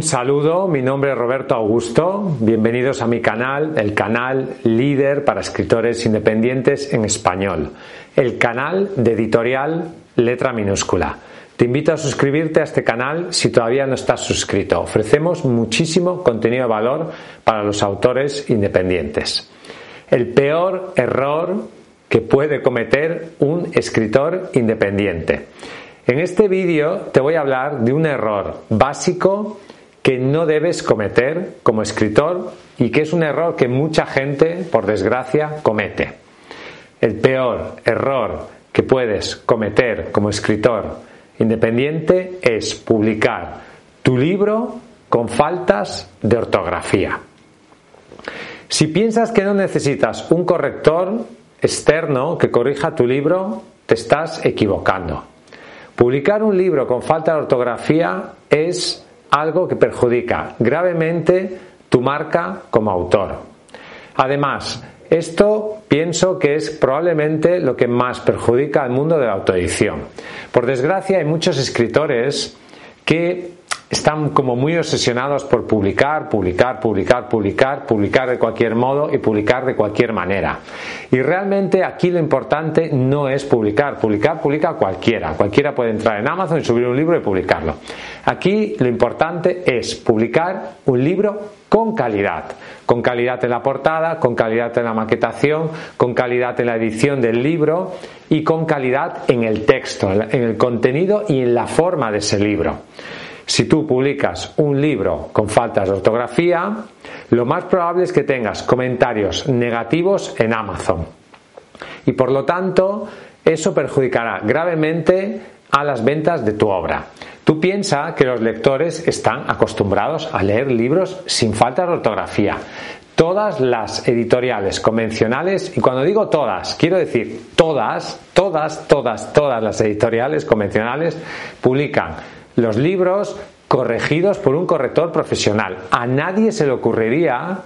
Un saludo, mi nombre es Roberto Augusto, bienvenidos a mi canal, el canal líder para escritores independientes en español, el canal de editorial letra minúscula. Te invito a suscribirte a este canal si todavía no estás suscrito. Ofrecemos muchísimo contenido de valor para los autores independientes. El peor error que puede cometer un escritor independiente. En este vídeo te voy a hablar de un error básico que no debes cometer como escritor y que es un error que mucha gente, por desgracia, comete. El peor error que puedes cometer como escritor independiente es publicar tu libro con faltas de ortografía. Si piensas que no necesitas un corrector externo que corrija tu libro, te estás equivocando. Publicar un libro con falta de ortografía es algo que perjudica gravemente tu marca como autor. Además, esto pienso que es probablemente lo que más perjudica al mundo de la autoedición. Por desgracia, hay muchos escritores que están como muy obsesionados por publicar, publicar, publicar, publicar, publicar de cualquier modo y publicar de cualquier manera. Y realmente aquí lo importante no es publicar, publicar publica cualquiera, cualquiera puede entrar en Amazon y subir un libro y publicarlo. Aquí lo importante es publicar un libro con calidad, con calidad en la portada, con calidad en la maquetación, con calidad en la edición del libro y con calidad en el texto, en el contenido y en la forma de ese libro. Si tú publicas un libro con faltas de ortografía, lo más probable es que tengas comentarios negativos en Amazon. Y por lo tanto, eso perjudicará gravemente a las ventas de tu obra. Tú piensas que los lectores están acostumbrados a leer libros sin falta de ortografía. Todas las editoriales convencionales, y cuando digo todas, quiero decir todas, todas, todas, todas las editoriales convencionales publican los libros corregidos por un corrector profesional. A nadie se le ocurriría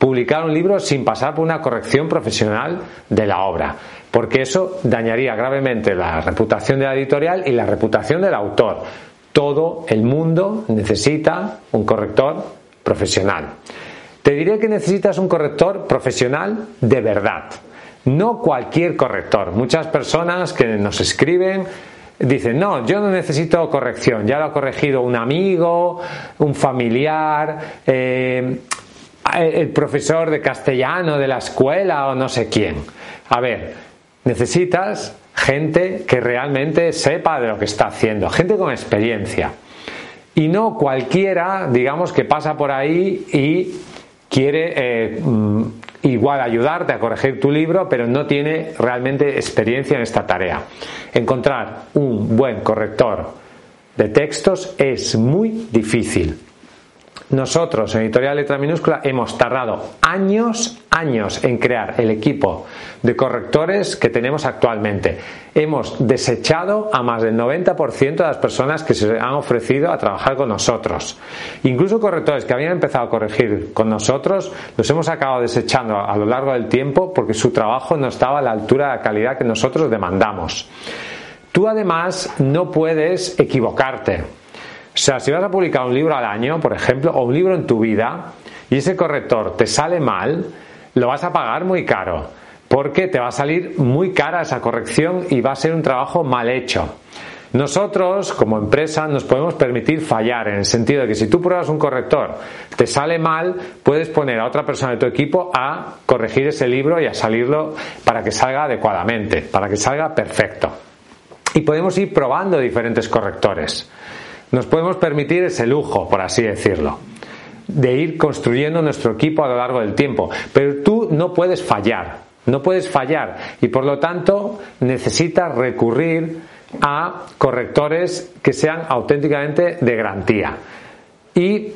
publicar un libro sin pasar por una corrección profesional de la obra, porque eso dañaría gravemente la reputación de la editorial y la reputación del autor. Todo el mundo necesita un corrector profesional. Te diré que necesitas un corrector profesional de verdad, no cualquier corrector. Muchas personas que nos escriben dicen, no, yo no necesito corrección, ya lo ha corregido un amigo, un familiar, eh, el profesor de castellano de la escuela o no sé quién. A ver, necesitas gente que realmente sepa de lo que está haciendo, gente con experiencia. Y no cualquiera, digamos, que pasa por ahí y quiere eh, mm, igual ayudarte a corregir tu libro, pero no tiene realmente experiencia en esta tarea. Encontrar un buen corrector de textos es muy difícil. Nosotros en Editorial Letra Minúscula hemos tardado años, años en crear el equipo de correctores que tenemos actualmente. Hemos desechado a más del 90% de las personas que se han ofrecido a trabajar con nosotros. Incluso correctores que habían empezado a corregir con nosotros, los hemos acabado desechando a lo largo del tiempo porque su trabajo no estaba a la altura de la calidad que nosotros demandamos. Tú además no puedes equivocarte. O sea, si vas a publicar un libro al año, por ejemplo, o un libro en tu vida, y ese corrector te sale mal, lo vas a pagar muy caro, porque te va a salir muy cara esa corrección y va a ser un trabajo mal hecho. Nosotros, como empresa, nos podemos permitir fallar en el sentido de que si tú pruebas un corrector, te sale mal, puedes poner a otra persona de tu equipo a corregir ese libro y a salirlo para que salga adecuadamente, para que salga perfecto. Y podemos ir probando diferentes correctores. Nos podemos permitir ese lujo, por así decirlo, de ir construyendo nuestro equipo a lo largo del tiempo. Pero tú no puedes fallar, no puedes fallar y por lo tanto necesitas recurrir a correctores que sean auténticamente de garantía. Y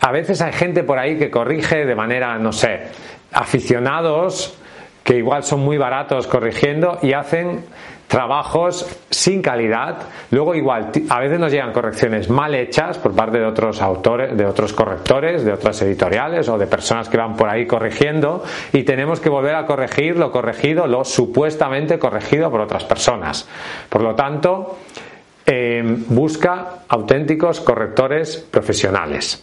a veces hay gente por ahí que corrige de manera, no sé, aficionados que igual son muy baratos corrigiendo y hacen trabajos sin calidad. Luego igual, a veces nos llegan correcciones mal hechas por parte de otros autores, de otros correctores, de otras editoriales o de personas que van por ahí corrigiendo y tenemos que volver a corregir lo corregido, lo supuestamente corregido por otras personas. Por lo tanto, eh, busca auténticos correctores profesionales.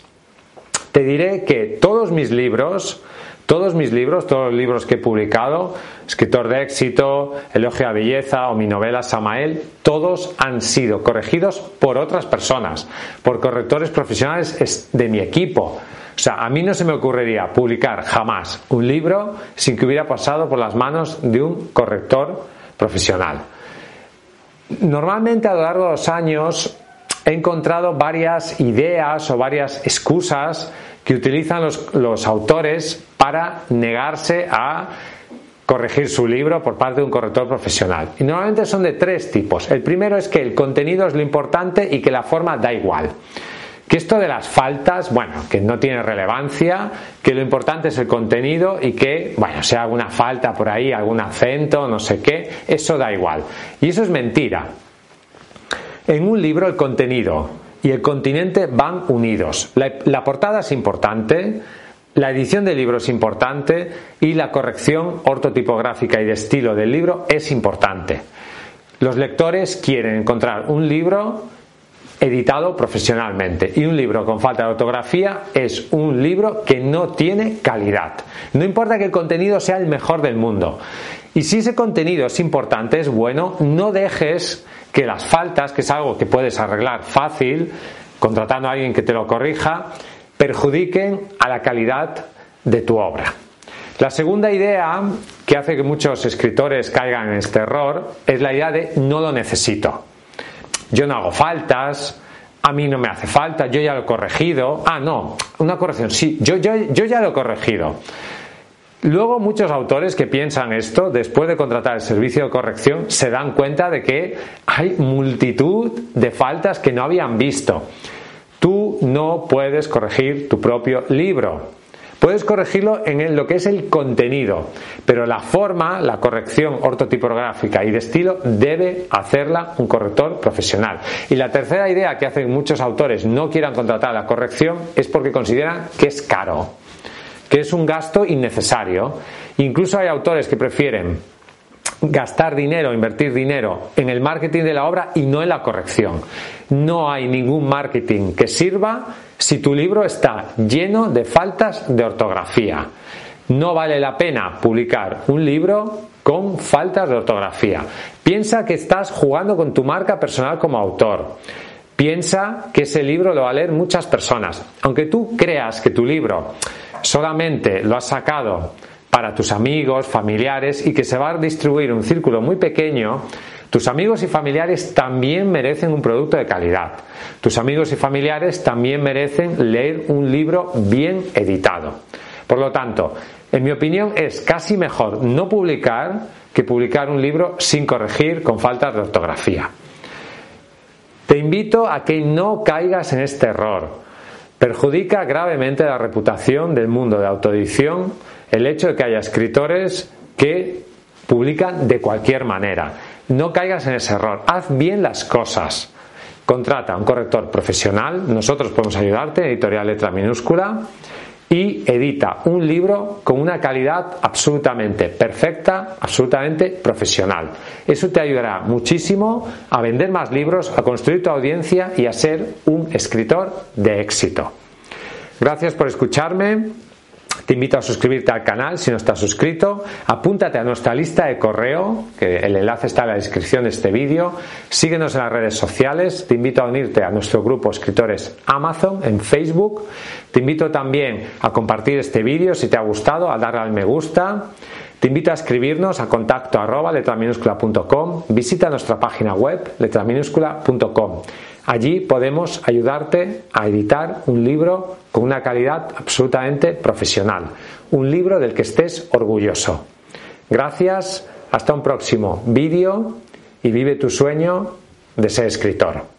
te diré que todos mis libros, todos mis libros, todos los libros que he publicado, Escritor de éxito, Elogio a belleza o mi novela Samael, todos han sido corregidos por otras personas, por correctores profesionales de mi equipo. O sea, a mí no se me ocurriría publicar jamás un libro sin que hubiera pasado por las manos de un corrector profesional. Normalmente a lo largo de los años he encontrado varias ideas o varias excusas que utilizan los, autores para negarse a corregir su libro por parte de un corrector profesional. Y normalmente son de tres tipos. El primero es que el contenido es lo importante y que la forma da igual. Que esto de las faltas, bueno, que no tiene relevancia, que lo importante es el contenido y que, bueno, sea alguna falta por ahí, algún acento, no sé qué, eso da igual. Y eso es mentira. En un libro el contenido y el continente van unidos. La, portada es importante, la edición del libro es importante y la corrección ortotipográfica y de estilo del libro es importante. Los lectores quieren encontrar un libro editado profesionalmente y un libro con falta de ortografía es un libro que no tiene calidad. No importa que el contenido sea el mejor del mundo. Y si ese contenido es importante, es bueno, no dejes que las faltas, que es algo que puedes arreglar fácil, contratando a alguien que te lo corrija, perjudiquen a la calidad de tu obra. La segunda idea que hace que muchos escritores caigan en este error es la idea de no lo necesito. Yo no hago faltas, a mí no me hace falta, yo ya lo he corregido. Ah, no, una corrección, sí, yo, yo, yo ya lo he corregido. Luego muchos autores que piensan esto, después de contratar el servicio de corrección, se dan cuenta de que hay multitud de faltas que no habían visto. Tú no puedes corregir tu propio libro. Puedes corregirlo en lo que es el contenido, pero la forma, la corrección ortotipográfica y de estilo debe hacerla un corrector profesional. Y la tercera idea que hacen muchos autores no quieran contratar la corrección es porque consideran que es caro que es un gasto innecesario. Incluso hay autores que prefieren gastar dinero, invertir dinero en el marketing de la obra y no en la corrección. No hay ningún marketing que sirva si tu libro está lleno de faltas de ortografía. No vale la pena publicar un libro con faltas de ortografía. Piensa que estás jugando con tu marca personal como autor. Piensa que ese libro lo va a leer muchas personas. Aunque tú creas que tu libro solamente lo has sacado para tus amigos, familiares y que se va a distribuir un círculo muy pequeño, tus amigos y familiares también merecen un producto de calidad. Tus amigos y familiares también merecen leer un libro bien editado. Por lo tanto, en mi opinión es casi mejor no publicar que publicar un libro sin corregir con faltas de ortografía. Te invito a que no caigas en este error. Perjudica gravemente la reputación del mundo de autoedición el hecho de que haya escritores que publican de cualquier manera. No caigas en ese error. Haz bien las cosas. Contrata a un corrector profesional. Nosotros podemos ayudarte, editorial letra minúscula y edita un libro con una calidad absolutamente perfecta, absolutamente profesional. Eso te ayudará muchísimo a vender más libros, a construir tu audiencia y a ser un escritor de éxito. Gracias por escucharme. Te invito a suscribirte al canal si no estás suscrito. Apúntate a nuestra lista de correo, que el enlace está en la descripción de este vídeo. Síguenos en las redes sociales. Te invito a unirte a nuestro grupo Escritores Amazon en Facebook. Te invito también a compartir este vídeo si te ha gustado, a darle al me gusta. Te invito a escribirnos a contacto arroba letraminúscula.com. Visita nuestra página web letraminúscula.com. Allí podemos ayudarte a editar un libro con una calidad absolutamente profesional, un libro del que estés orgulloso. Gracias, hasta un próximo vídeo y vive tu sueño de ser escritor.